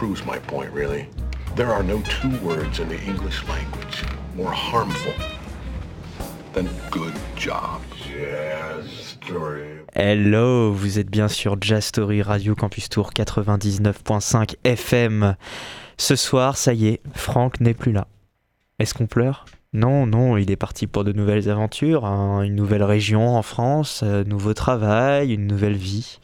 proves my point, really. There are no two words in the English language more harmful than good job. Jazz story. Hello, vous êtes bien sur Jazz Story Radio Campus Tour 99.5 FM. Ce soir, ça y est, Franck n'est plus là. Est-ce qu'on pleure? Non, non, il est parti pour de nouvelles aventures, hein, une nouvelle région en France, un nouveau travail, une nouvelle vie.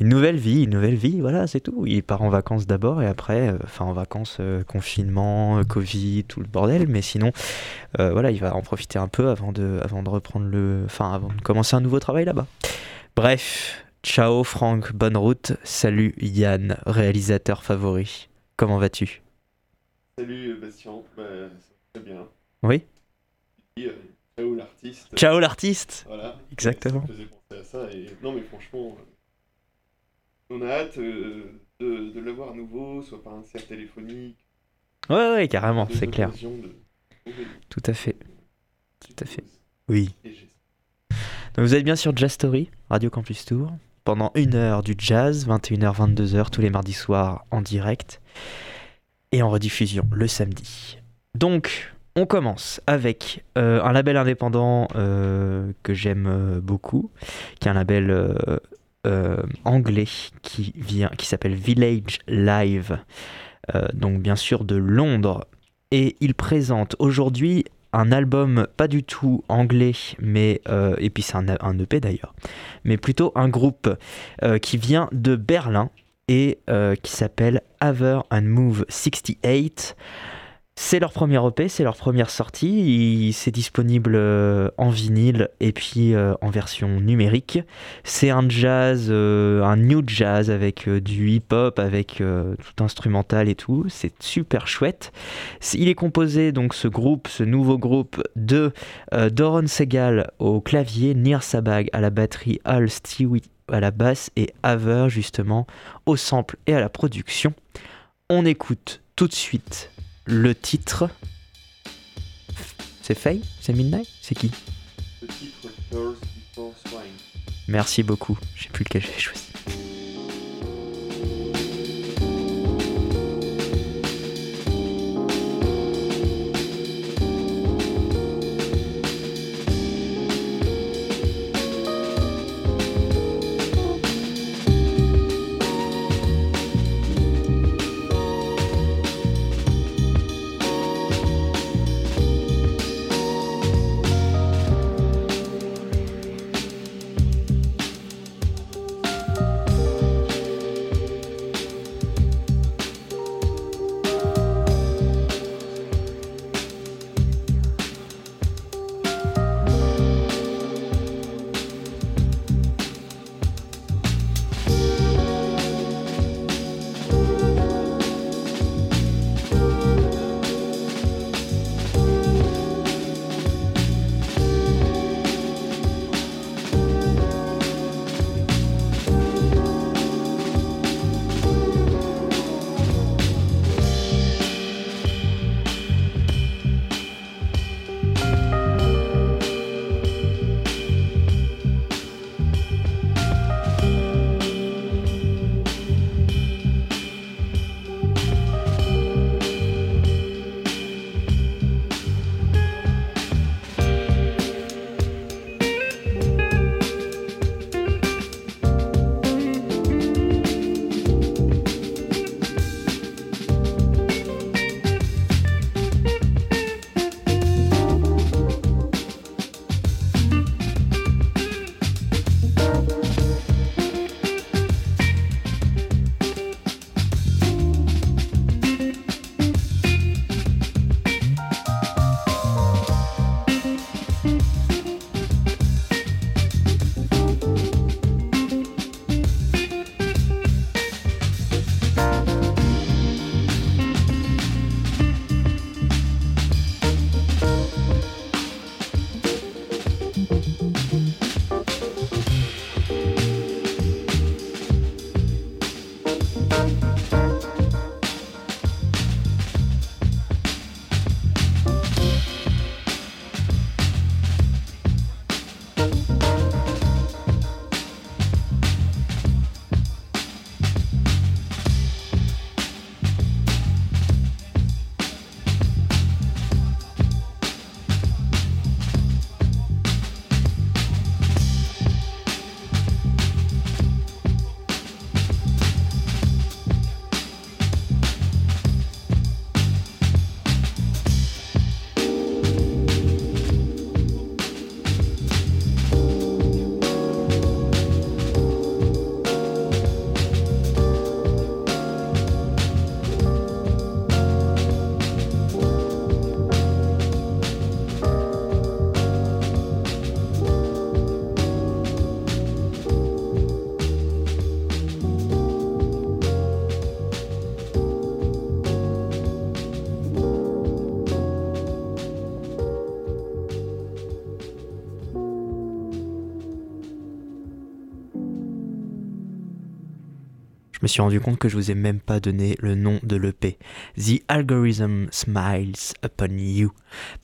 Une nouvelle vie, une nouvelle vie, voilà, c'est tout. Il part en vacances d'abord et après, euh, enfin en vacances, euh, confinement, euh, Covid, tout le bordel, mais sinon, euh, voilà, il va en profiter un peu avant de, reprendre le. Enfin, avant de commencer un nouveau travail là-bas. Bref, ciao Franck, bonne route. Salut Yann, réalisateur favori. Comment vas-tu? Salut Bastien, bah, très bien. Oui euh, ciao l'artiste. Ciao l'artiste Voilà. Exactement. Ça me faisait penser à ça. Et... Non mais franchement, euh, on a hâte euh, de, de le voir à nouveau, soit par un cerf téléphonique. Ouais, ouais, carrément, c'est clair. de Tout à fait. Tout à fait. Oui. Donc vous êtes bien sur Jazz Story, Radio Campus Tour, pendant une heure du jazz, 21h, 22h, tous les mardis soirs en direct, et en rediffusion le samedi. Donc, on commence avec euh, un label indépendant euh, que j'aime euh, beaucoup, qui est un label anglais qui, s'appelle Village Live, donc bien sûr de Londres. Et il présente aujourd'hui un album pas du tout anglais, mais et puis c'est un, EP d'ailleurs, mais plutôt un groupe qui vient de Berlin et qui s'appelle Haver and Move 68. C'est leur premier EP, c'est leur première sortie. C'est disponible euh, en vinyle et puis euh, en version numérique. C'est un jazz, euh, un new jazz avec du hip-hop, avec tout instrumental et tout. C'est super chouette. Il est composé donc ce groupe, ce nouveau groupe de Doron Segal au clavier, Nir Sabag à la batterie, Al Stewie à la basse et Haver justement au sample et à la production. On écoute tout de suite le titre. C'est Faye? C'est Midnight? C'est qui? Le titre Girls Before Swine. Merci beaucoup. Je sais plus lequel j'ai choisi. Suis rendu compte que je vous ai même pas donné le nom de l'EP. The Algorithm Smiles Upon You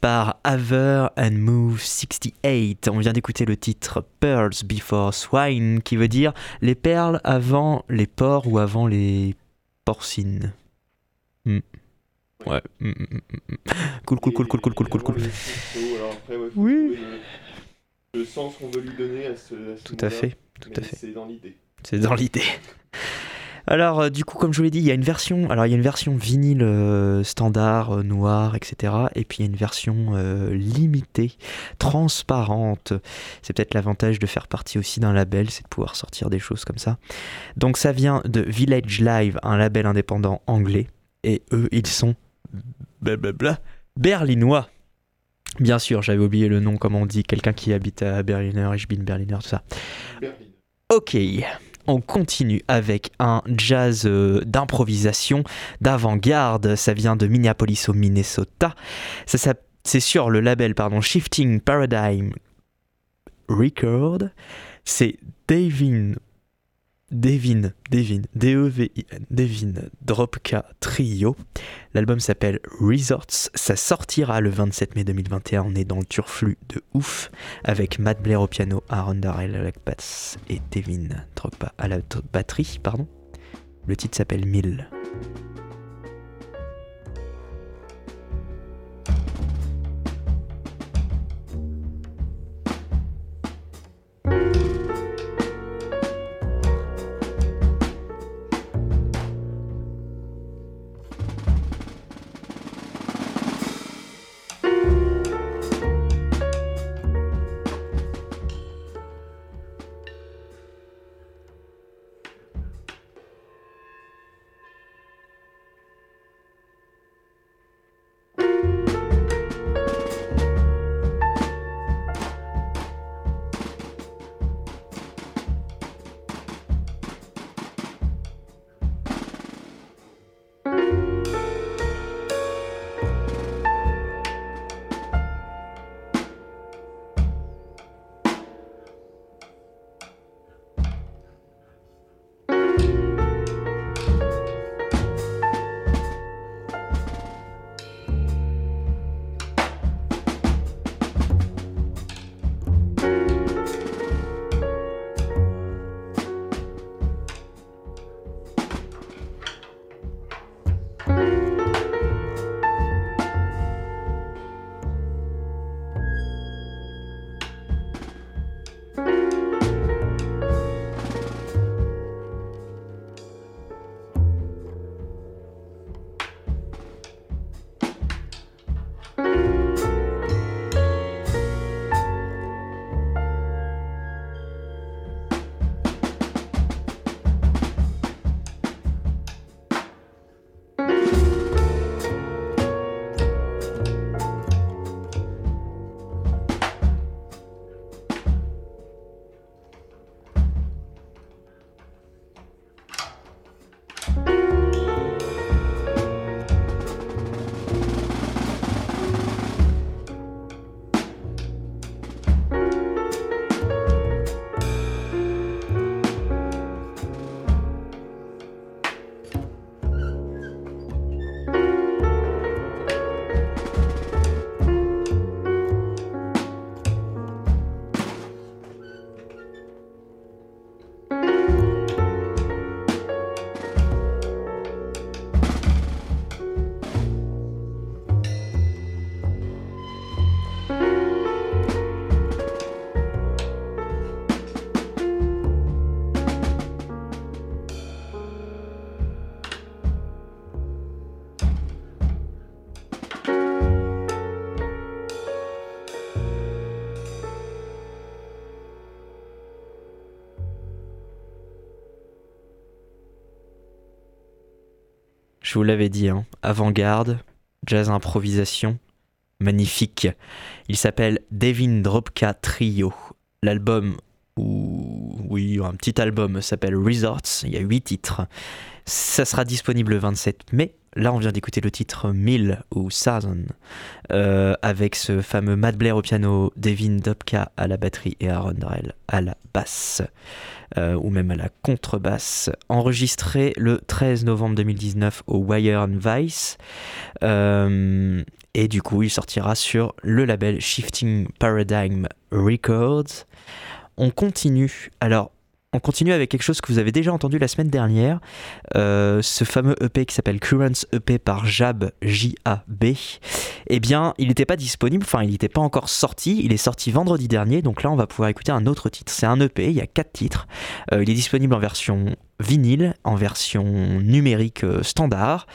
par Aver and Move 68. On vient d'écouter le titre Pearls Before Swine qui veut dire les perles avant les porcs ou avant les porcines. Hmm. Ouais. Hmm, hmm. Cool, cool, cool, cool, cool, cool, cool, cool. Oui. le, sens qu'on veut lui donner à ce, à ce Tout à fait, tout à fait. C'est dans l'idée. C'est dans l'idée. Alors, euh, du coup, comme je vous l'ai dit, il y a une version, alors il y a une version vinyle euh, standard, euh, noir, etc. Et puis il y a une version euh, limitée, transparente. C'est peut-être l'avantage de faire partie aussi d'un label, c'est de pouvoir sortir des choses comme ça. Donc ça vient de Village Live, un label indépendant anglais. Et eux, ils sont blablabla berlinois. Bien sûr, j'avais oublié le nom, comme on dit, quelqu'un qui habite à Berliner, ich bin Berliner, tout ça. Berlin. Ok, on continue avec un jazz euh, d'improvisation, d'avant-garde. Ça vient de Minneapolis au Minnesota. C'est sur le label pardon, Shifting Paradigm Record. C'est Devin. Devin, Devin, D-E-V-I-N, Devin Dropka Trio. L'album s'appelle Resorts. Ça sortira le 27 mai 2021. On est dans le turflu de ouf avec Matt Blair au piano, Aaron Darrell à la et Devin Drogba à la batterie. Pardon. Le titre s'appelle 1000. Vous l'avais dit, hein, avant-garde, jazz improvisation, magnifique. Il s'appelle Devin Dropka Trio. L'album, ou oui, un petit album s'appelle Resorts. Il y a huit titres. Ça sera disponible le 27 mai. Là, on vient d'écouter le titre Mill ou Thousand euh, avec ce fameux Matt Blair au piano, Devin Dobka à la batterie et Aaron Drell à la basse. Euh, ou même à la contrebasse, enregistré le 13 novembre 2019 au Wire and Vice. Euh, et du coup, il sortira sur le label Shifting Paradigm Records. On continue. Alors, on continue avec quelque chose que vous avez déjà entendu la semaine dernière, euh, ce fameux EP qui s'appelle Currents EP par Jab, J-A-B. Eh bien, il n'était pas disponible, enfin, il n'était pas encore sorti, il est sorti vendredi dernier, donc là, on va pouvoir écouter un autre titre. C'est un EP, il y a quatre titres. Euh, il est disponible en version vinyle en version numérique euh, standard.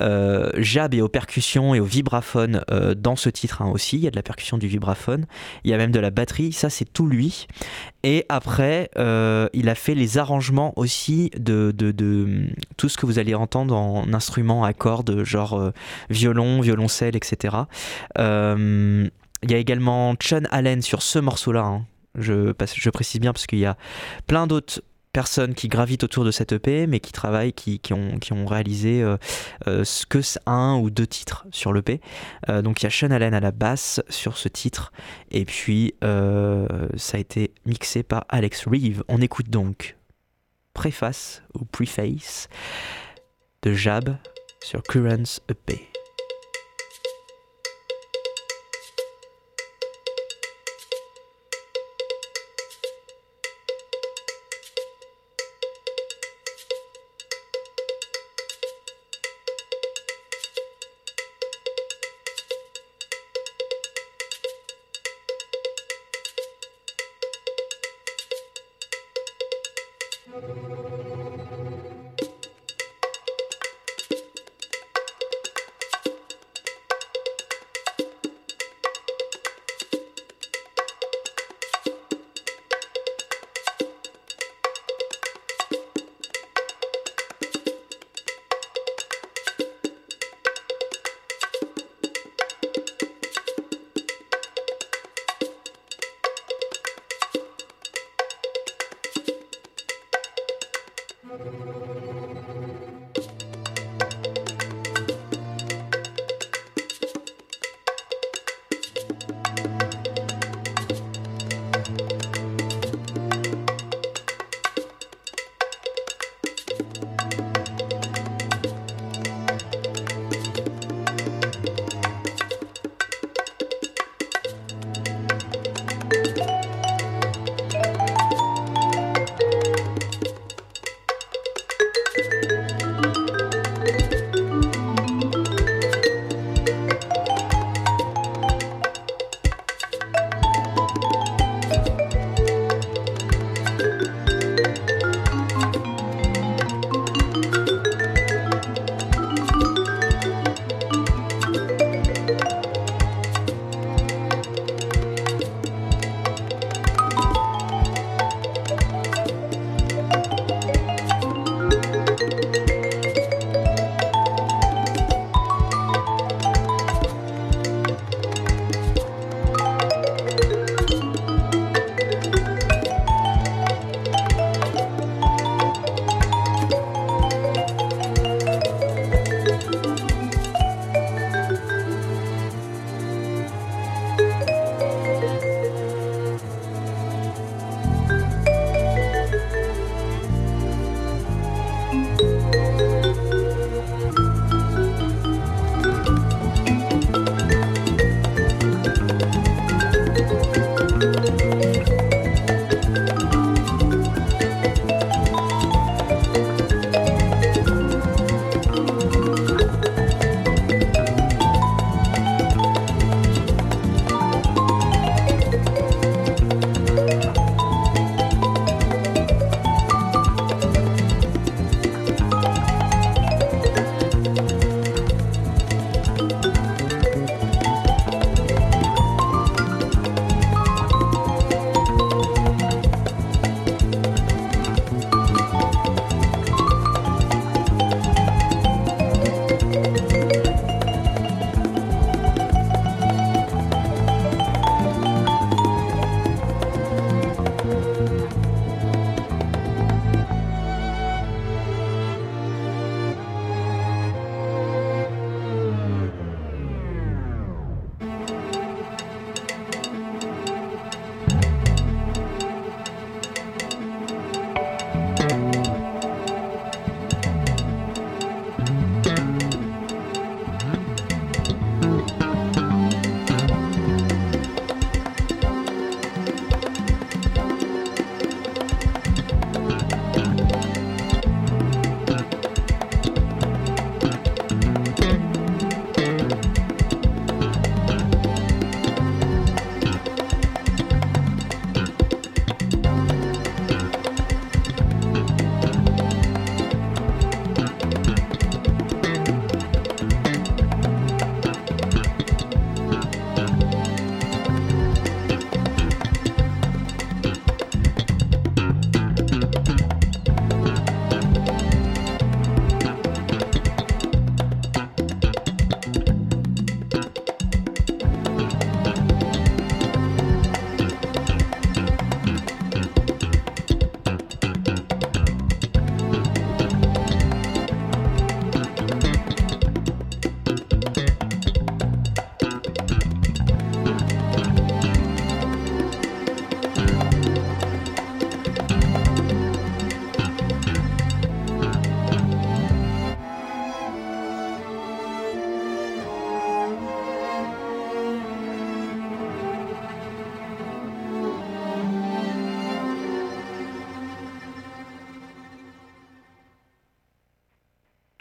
Euh, Jab est aux percussions et aux vibraphones euh, dans ce titre hein, aussi. Il y a de la percussion du vibraphone. Il y a même de la batterie. Ça, c'est tout lui. Et après, il a fait les arrangements aussi de, de, tout ce que vous allez entendre en instruments à cordes, genre violon, violoncelle, etc. il y a également Chun Allen sur ce morceau-là. Hein. Je, je précise bien parce qu'il y a plein d'autres personnes qui gravitent autour de cette EP, mais qui travaillent, qui, ont, ont, réalisé euh, euh, que un ou deux titres sur l'EP. Euh, donc il y a Sean Allen à la basse sur ce titre, et puis ça a été mixé par Alex Reeve. On écoute donc préface ou preface de Jab sur Currents EP.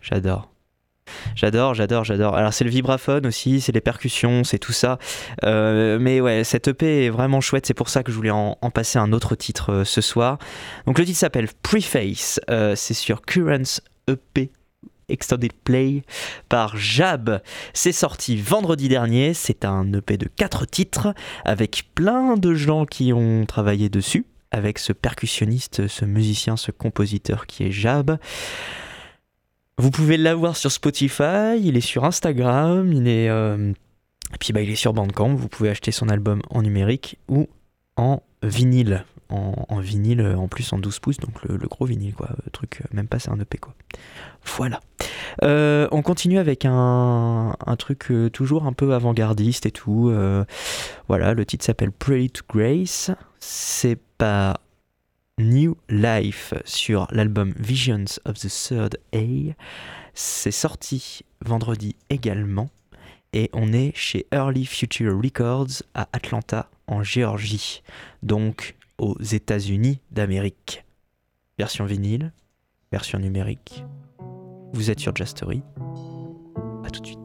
J'adore. J'adore, j'adore, j'adore. Alors c'est le vibraphone aussi, c'est les percussions, c'est tout ça. Euh, mais ouais, cette EP est vraiment chouette, c'est pour ça que je voulais en, passer un autre titre euh, ce soir. Donc le titre s'appelle Preface, euh, c'est sur Currents EP Extended Play par Jab. C'est sorti vendredi dernier, c'est un EP de 4 titres avec plein de gens qui ont travaillé dessus, avec ce percussionniste, ce musicien, ce compositeur qui est Jab. Vous pouvez l'avoir sur Spotify, il est sur Instagram, il est euh, et puis bah, il est sur Bandcamp. Vous pouvez acheter son album en numérique ou en vinyle. En, vinyle, euh, en plus en 12 pouces, donc le, gros vinyle, quoi. Le truc, euh, même pas c'est un EP, quoi. Voilà. On continue avec un, un truc toujours un peu avant-gardiste et tout. Voilà, le titre s'appelle Pray to Grace. C'est par New Life sur l'album Visions of the Third A. C'est sorti vendredi également. Et on est chez Early Future Records à Atlanta, en Géorgie. Donc aux États-Unis d'Amérique. Version vinyle, version numérique. Vous êtes sur Jastory. A tout de suite.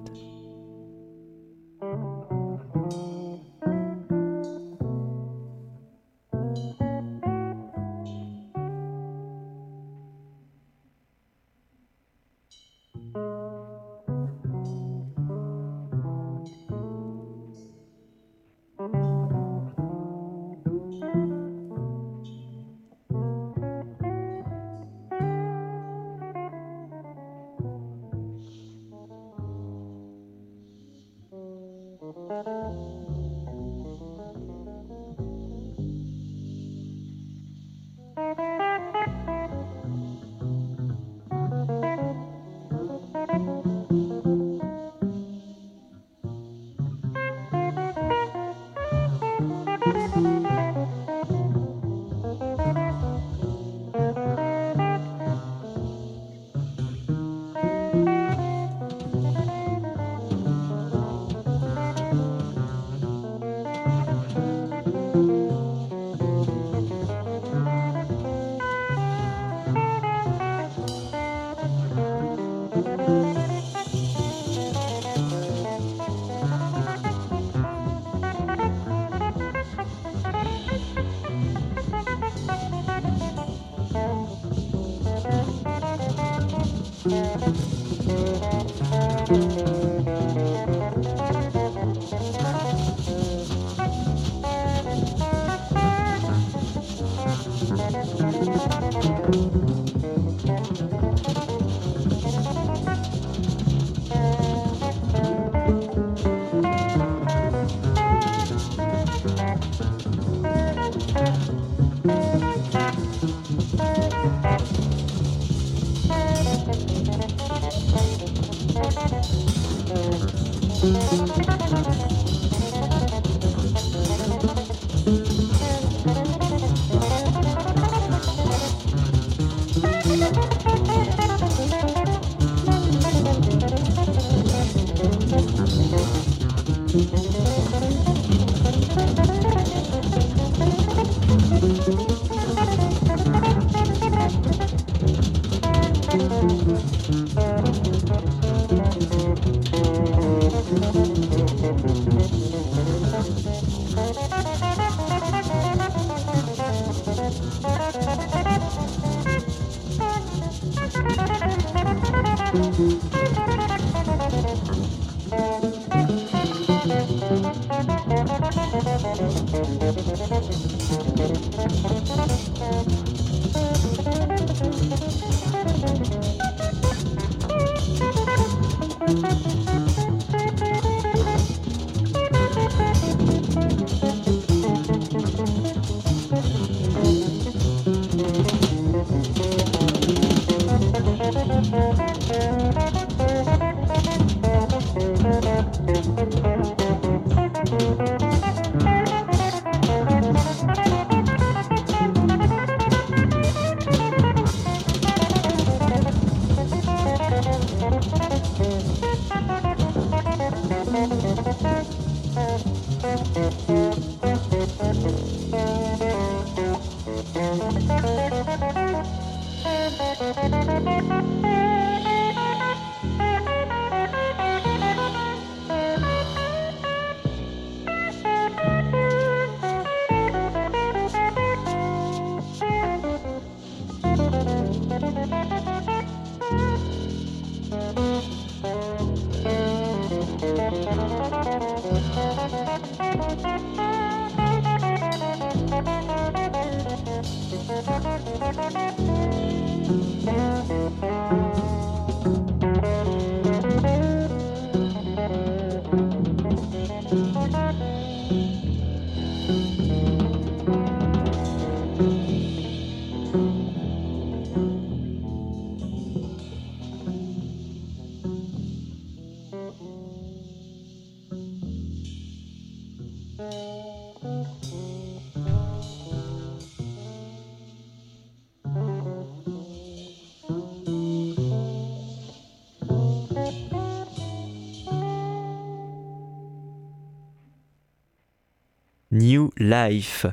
Life.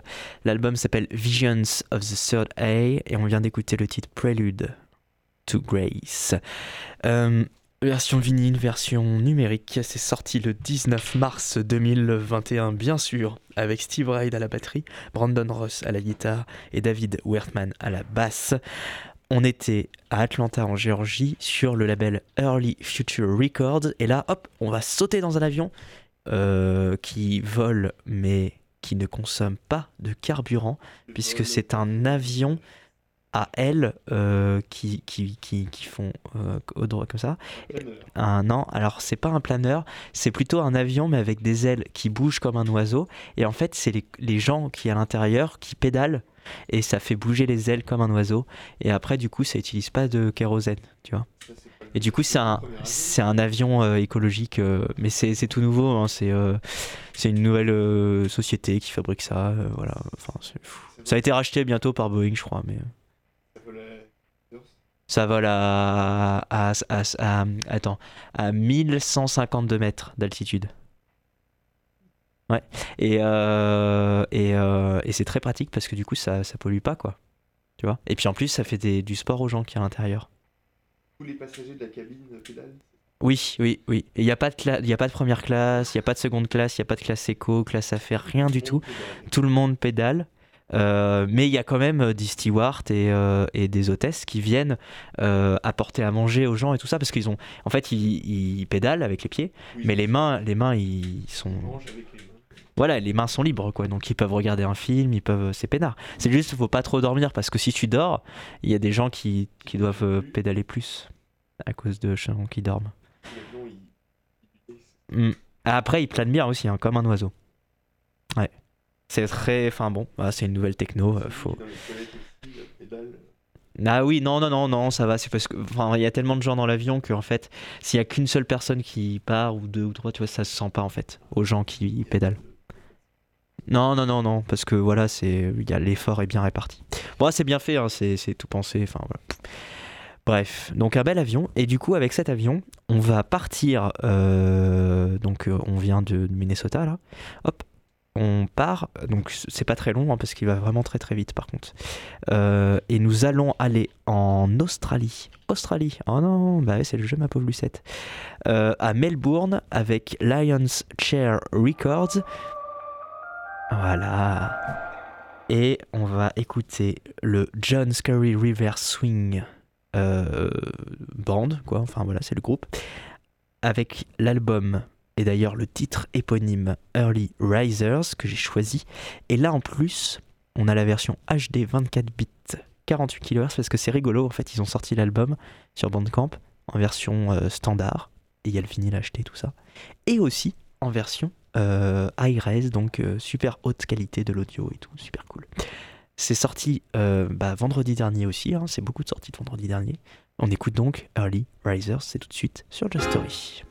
L'album s'appelle Visions of the Third A et on vient d'écouter le titre Prelude to Grace. Euh, version vinyle, version numérique, c'est sorti le 19 mars 2021 bien sûr, avec Steve Reid à la batterie, Brandon Ross à la guitare et David Wertman à la basse. On était à Atlanta en Géorgie sur le label Early Future Records et là hop on va sauter dans un avion euh, qui vole mais qui ne consomme pas de carburant puisque c'est un avion à ailes euh, qui, qui, qui, qui font euh, au droit comme ça. Un, non, alors c'est pas un planeur, c'est plutôt un avion mais avec des ailes qui bougent comme un oiseau. Et en fait, c'est les, les gens qui à l'intérieur qui pédalent et ça fait bouger les ailes comme un oiseau. Et après, du coup, ça utilise pas de kérosène, tu vois. Et du coup, c'est un, un avion euh, écologique, euh, mais c'est, tout nouveau. hein, c'est, euh, c'est une nouvelle société qui fabrique ça. voilà. Enfin, fou. Ça a été racheté bientôt par Boeing, je crois, mais Ça vole à, à, à, attends, à 1152 mètres d'altitude. Ouais. Et, et, et c'est très pratique parce que du coup, ça, ça pollue pas, quoi. Tu vois? Et puis en plus, ça fait du sport aux gens qui sont à l'intérieur. Tous les passagers de la cabine pédalent. Oui, oui, oui. Il n'y a, pas de cla- il y a pas de première classe, il n'y a pas de seconde classe, il n'y a pas de classe éco, classe affaires, rien du tout. Tout le monde pédale. Euh, mais il y a quand même euh, des stewards et, euh, et des hôtesses qui viennent euh, apporter à manger aux gens et tout ça parce qu'ils ont en fait ils, ils pédalent avec les pieds Oui, mais les mains les mains ils sont Ils mangent avec les mains. Voilà les mains sont libres quoi donc ils peuvent regarder un film ils peuvent c'est peinard c'est juste faut pas trop dormir parce que si tu dors il y a des gens qui, qui doivent euh, pédaler plus à cause de gens qui dorment L'avion, il- il glisse. Mm. Après, il plane bien aussi, hein, comme un oiseau. Ouais. C'est très. Enfin bon, bah, c'est une nouvelle techno. euh, faut... Ah oui, non, non, non, non, ça va. C'est parce que. Enfin, il y a tellement de gens dans l'avion qu'en fait, s'il y a qu'une seule personne qui part, ou deux ou trois, tu vois, ça se sent pas en fait, aux gens qui pédalent. Non, non, non, non, parce que voilà, c'est. L'effort est bien réparti. Bon, c'est bien fait, hein, c'est tout pensé. Enfin. Bref, donc un bel avion. Et du coup, avec cet avion, on va partir. euh, donc, euh, on vient de Minnesota là. Hop, on part. Donc, c'est pas très long hein, parce qu'il va vraiment très très vite par contre. Euh, et nous allons aller en Australie. Australie. Oh non, bah c'est le jeu ma pauvre Lucette. À Melbourne avec Lions Chair Records. Voilà. Et on va écouter le John Scurry River Swing euh, Band, quoi. Enfin voilà, c'est le groupe. Avec l'album et d'ailleurs le titre éponyme Early Risers que j'ai choisi. Et là en plus, on a la version HD 24 bits 48 kHz parce que c'est rigolo. En fait, ils ont sorti l'album sur Bandcamp en version euh, standard et il y a le vinyle acheté, tout ça. Et aussi en version euh, high res, donc euh, super haute qualité de l'audio et tout, super cool. C'est sorti euh, bah, vendredi dernier aussi, hein, c'est beaucoup de sorties de vendredi dernier. On écoute donc Early Risers, c'est tout de suite sur Just Story.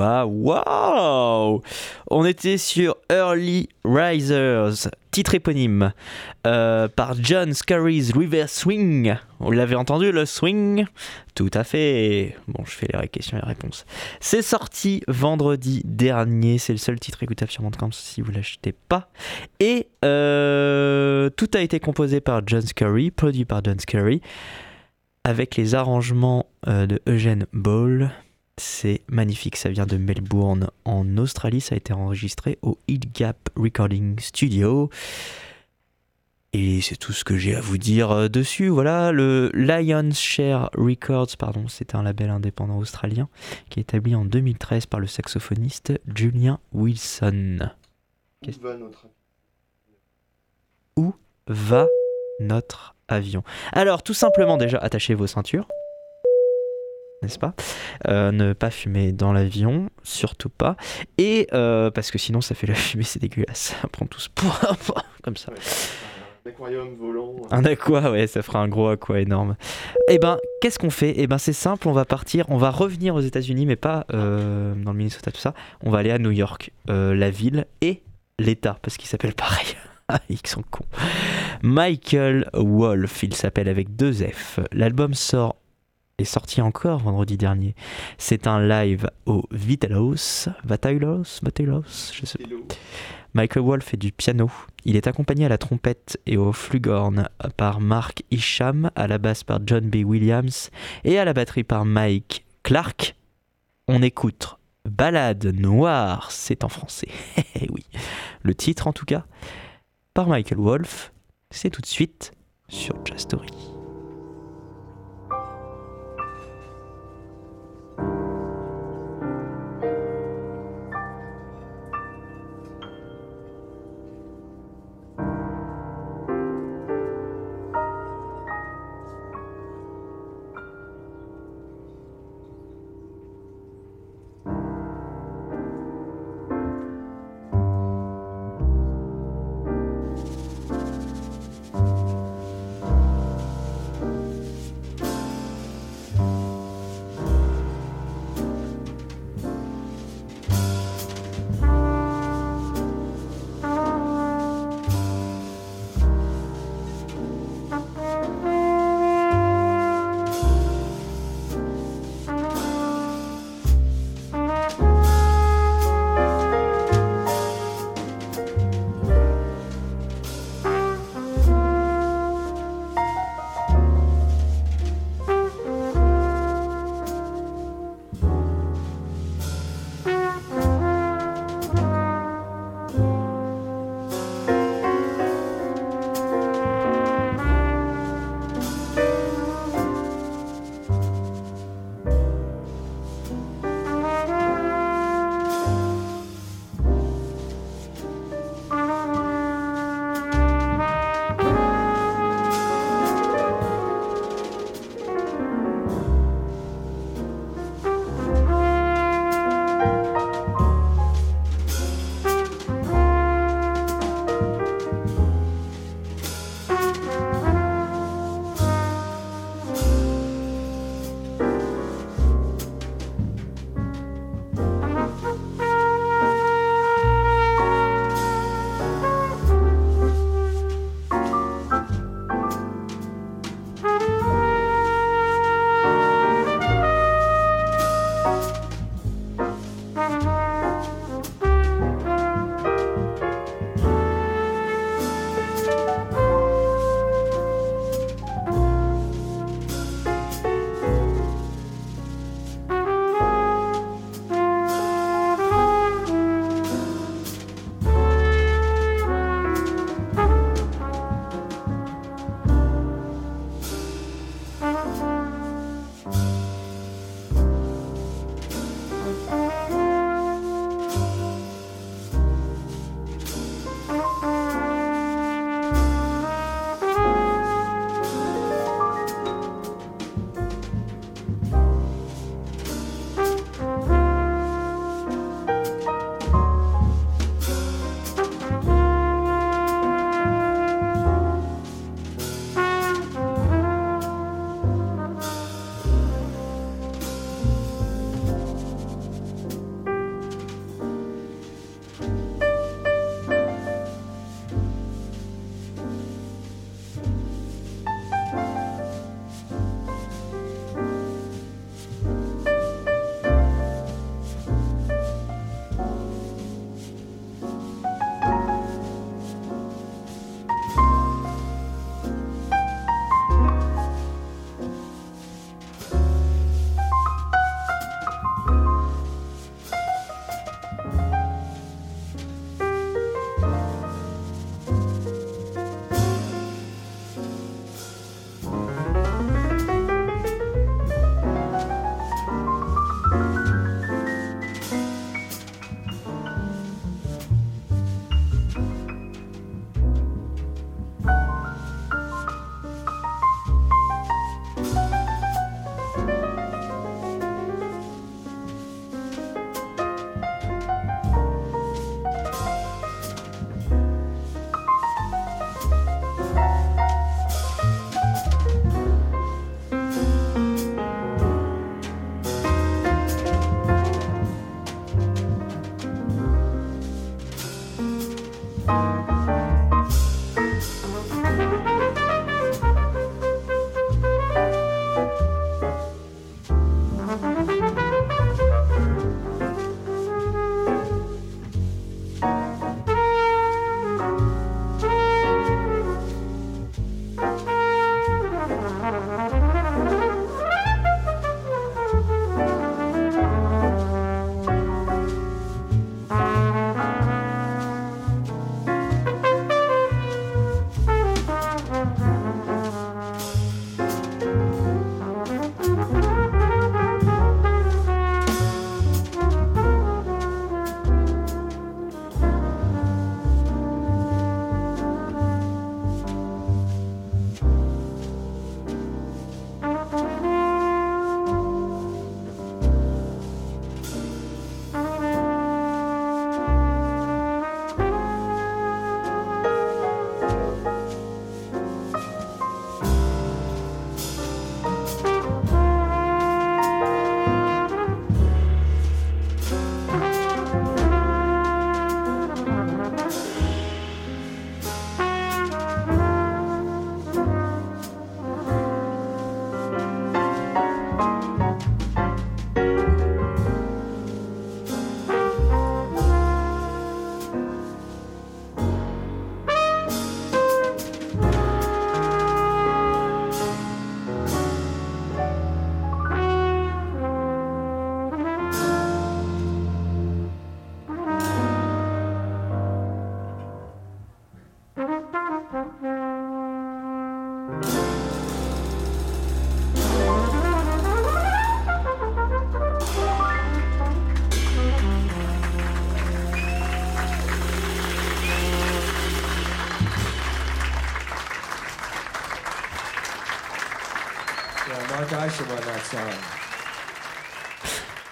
Waouh, waouh, On était sur Early Risers, titre éponyme, euh, par John Scarry's River Swing. Vous l'avez entendu, le swing? Tout à fait. Bon, je fais les questions et les réponses. C'est sorti vendredi dernier. C'est le seul titre écoutable sur Bandcamp si vous l'achetez pas. Et euh, tout a été composé par John Scarry, produit par John Scarry, avec les arrangements euh, de Eugene Ball. C'est magnifique, ça vient de Melbourne en Australie, ça a été enregistré au Heat Gap Recording Studio. Et c'est tout ce que j'ai à vous dire euh, dessus. Voilà, le Lions Share Records, pardon, c'est un label indépendant australien qui est établi en 2013 par le saxophoniste Julian Wilson. Où va notre Où va notre avion? Alors, tout simplement, déjà, attachez vos ceintures n'est-ce pas euh, Ne pas fumer dans l'avion, surtout pas. Et euh, parce que sinon ça fait la fumée, c'est dégueulasse. Ça prend tous comme ça. Un aquarium volant. Un aqua, ouais, ça fera un gros aqua énorme. Eh ben, qu'est-ce qu'on fait? Eh ben, c'est simple, on va partir, on va revenir aux États-Unis, mais pas euh, dans le Minnesota, tout ça. On va aller à New York, la ville et l'État, parce qu'il s'appelle pareil. Ils sont cons. Michael Wolf, il s'appelle avec deux F. L'album sort est sorti encore vendredi dernier. C'est un live au Vitalos, Vitalos, Vitalos, je sais pas. Michael Wolf fait du piano. Il est accompagné à la trompette et au flugelhorn par Mark Isham, à la basse par John B. Williams et à la batterie par Mike Clark. On écoute Balade noire, c'est en français. Eh oui, le titre en tout cas, par Michael Wolf. C'est tout de suite sur Jazz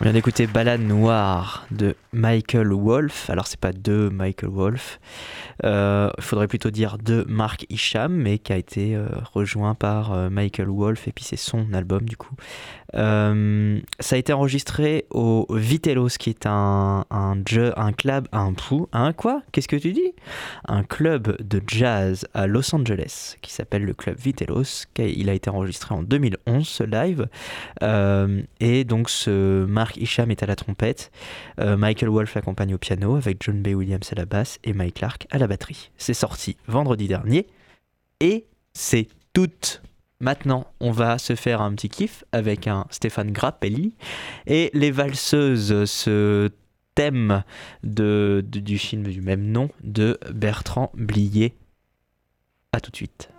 vient d'écouter Balade Noire de Michael Wolf. Alors, c'est pas de Michael Wolf. Euh, il faudrait plutôt dire de Mark Isham, mais qui a été euh, rejoint par euh, Michael Wolf, et puis c'est son album du coup. Ça a été enregistré au Vitelos, qui est un, un, club, un pou, un quoi? Qu'est-ce que tu dis? Un club de jazz à Los Angeles, qui s'appelle le club Vitelos. Il a été enregistré en 2011, ce live. et donc, ce Mark Isham est à la trompette, Michael Wolf l'accompagne au piano, avec John B. Williams à la basse et Mike Clark à la batterie. C'est sorti vendredi dernier et c'est tout. Maintenant, on va se faire un petit kiff avec un Stéphane Grappelli et les valseuses, ce thème du film du même nom de Bertrand Blier. A tout de suite.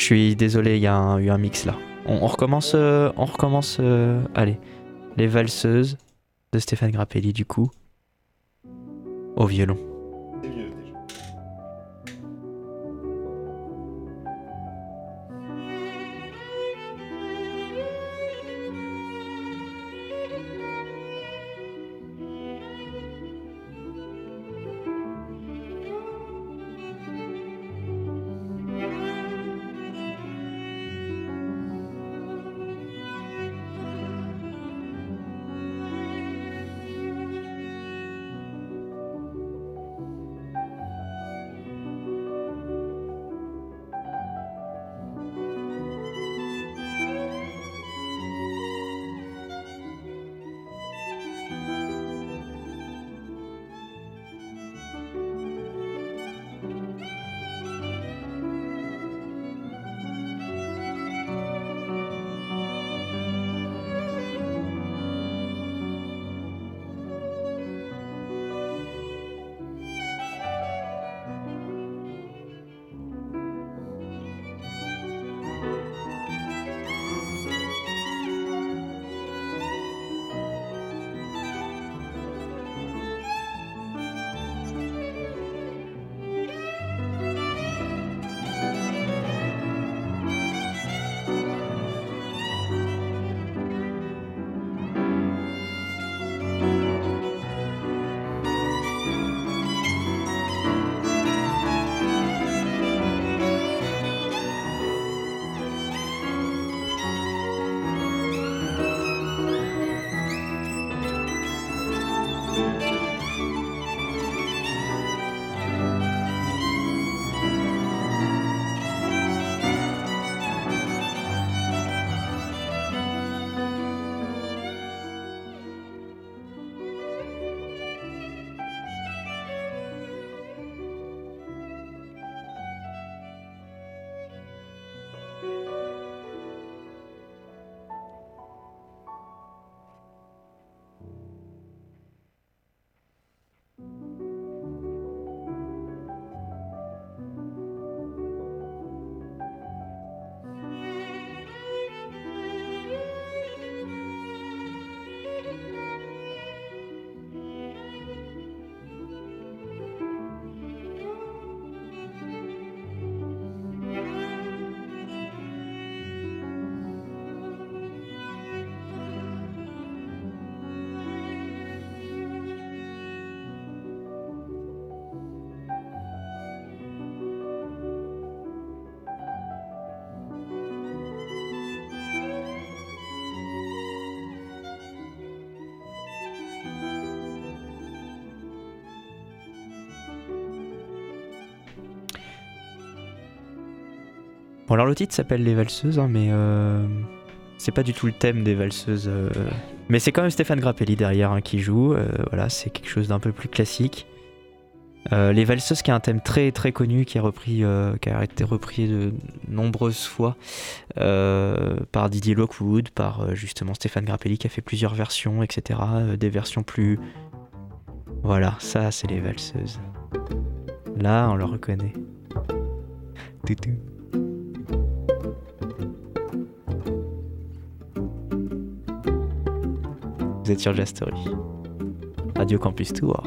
Je suis désolé, il y a eu un mix là. On, recommence, euh, on recommence. Euh, allez, les valseuses de Stéphane Grappelli du coup au violon. Bon, alors le titre s'appelle Les Valseuses, hein, mais euh, c'est pas du tout le thème des Valseuses. Euh. Mais c'est quand même Stéphane Grappelli derrière hein, qui joue. Euh, voilà, c'est quelque chose d'un peu plus classique. les Valseuses, qui est un thème très très connu, qui, repris, qui a été repris de nombreuses fois par Didier Lockwood, par justement Stéphane Grappelli, qui a fait plusieurs versions, etc. des versions plus. Voilà, ça c'est les Valseuses. Là, on le reconnaît. Vous êtes sur Jastory. Radio Campus Tour.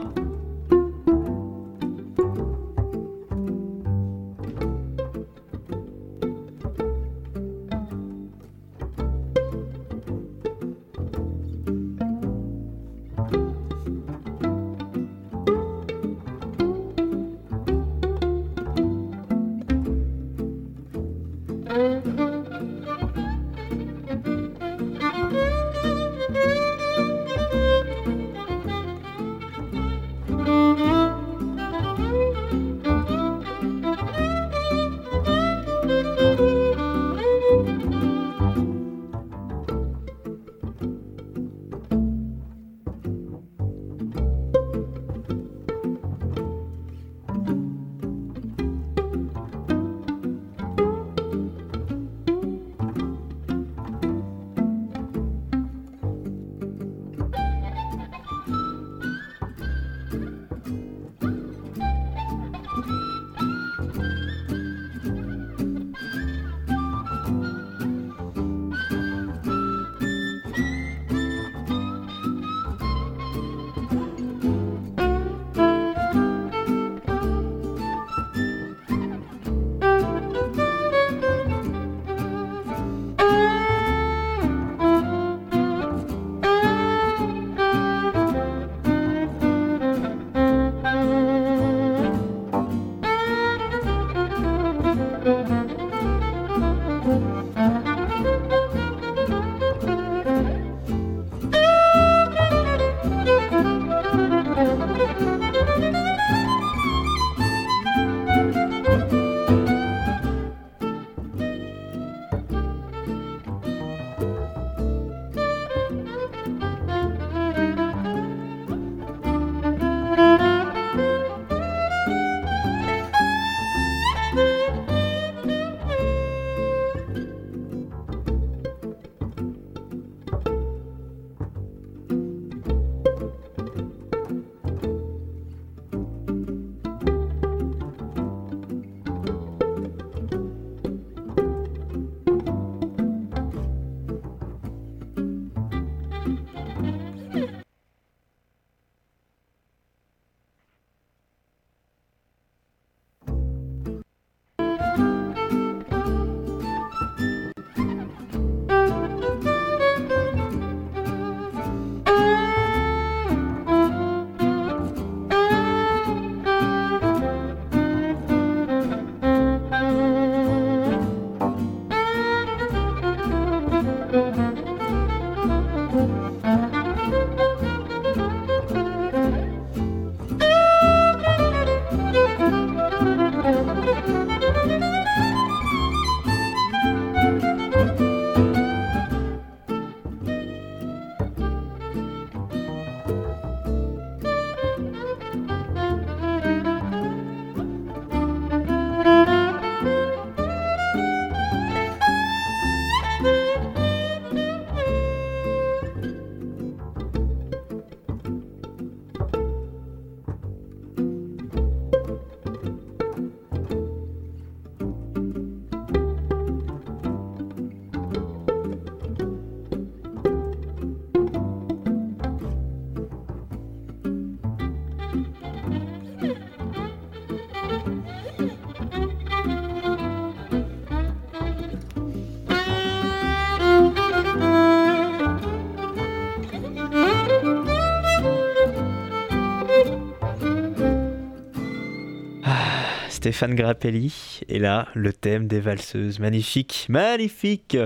Stéphane Grappelli. Et là, le thème des valseuses. Magnifique, magnifique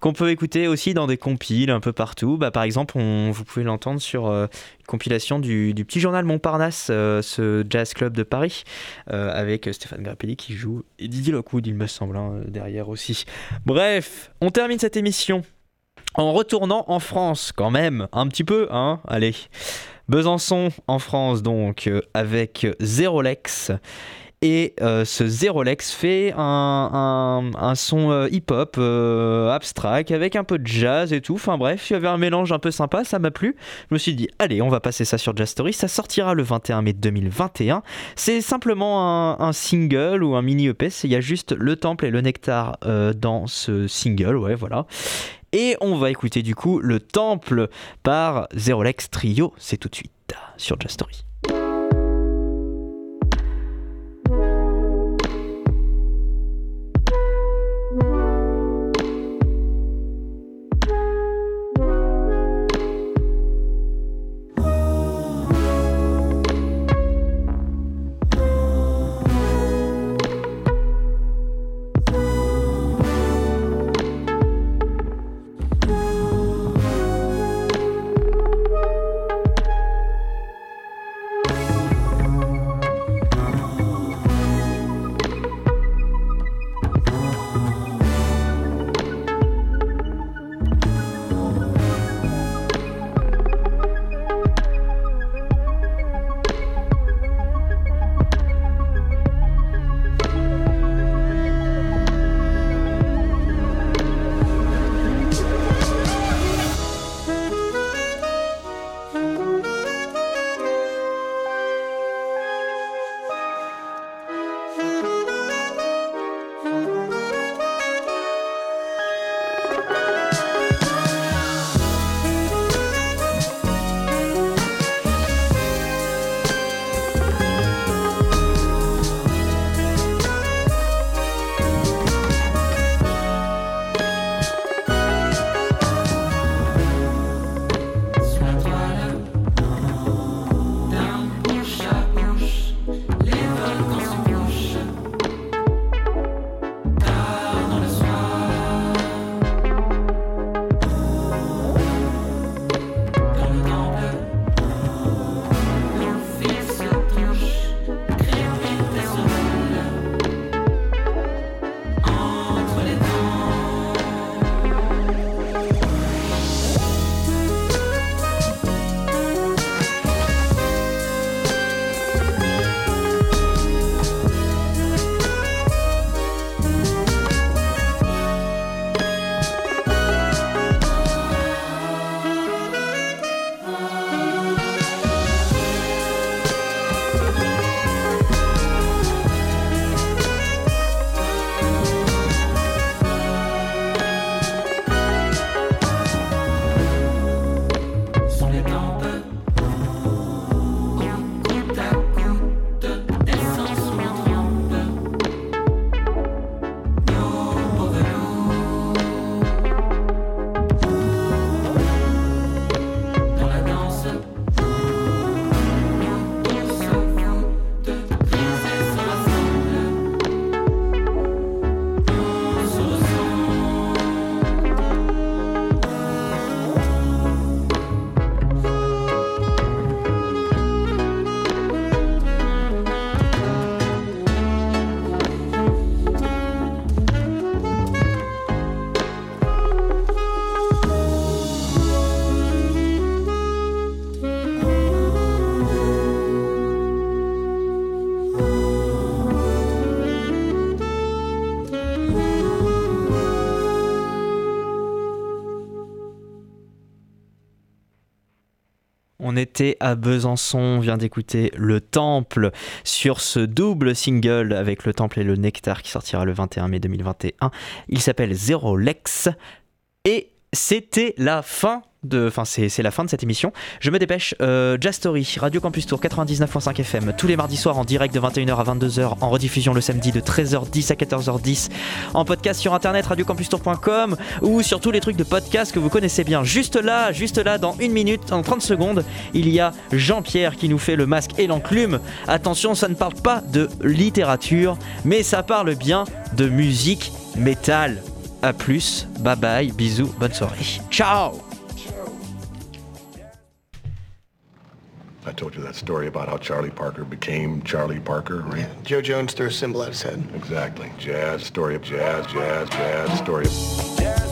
Qu'on peut écouter aussi dans des compiles un peu partout. Bah, par exemple, on, vous pouvez l'entendre sur euh, une compilation du, petit journal Montparnasse, euh, ce jazz club de Paris, euh, avec Stéphane Grappelli qui joue et Didier Lockwood, il me semble, hein, derrière aussi. Bref, on termine cette émission en retournant en France, quand même, un petit peu, hein Allez. Besançon en France, donc, avec Zérolex Et euh, ce Zerolex fait un, un- son euh, hip-hop euh, abstract avec un peu de jazz et tout. Enfin bref, il y avait un mélange un peu sympa, ça m'a plu. Je me suis dit, allez, on va passer ça sur Jazz Story. Ça sortira le 21 mai 2021. C'est simplement un, single ou un mini EP. Il y a juste le temple et le nectar euh, dans ce single, ouais, voilà. Et on va écouter du coup le temple par Zerolex Trio. C'est tout de suite sur Jazz Story. On était à Besançon, on vient d'écouter Le Temple sur ce double single avec Le Temple et le Nectar qui sortira le 21 mai 2021. Il s'appelle Zero Lex et c'était la fin de, enfin c'est la fin de cette émission. Je me dépêche. Euh, Jazz Story, Radio Campus Tour 99.5 FM, tous les mardis soirs en direct de 21h à 22h, en rediffusion le samedi de 13h10 à 14h10, en podcast sur internet radiocampustour.com ou sur tous les trucs de podcast que vous connaissez bien. Juste là, juste là, dans une minute, en 30 secondes, il y a Jean-Pierre qui nous fait le masque et l'enclume. Attention, ça ne parle pas de littérature, mais ça parle bien de musique métal. A plus, bye bye, bisous, bonne soirée. Ciao I told you that story about how Charlie Parker became Charlie Parker, right? Joe Jones threw a symbol at his head. Exactly. Jazz, story of jazz, jazz, jazz, story of...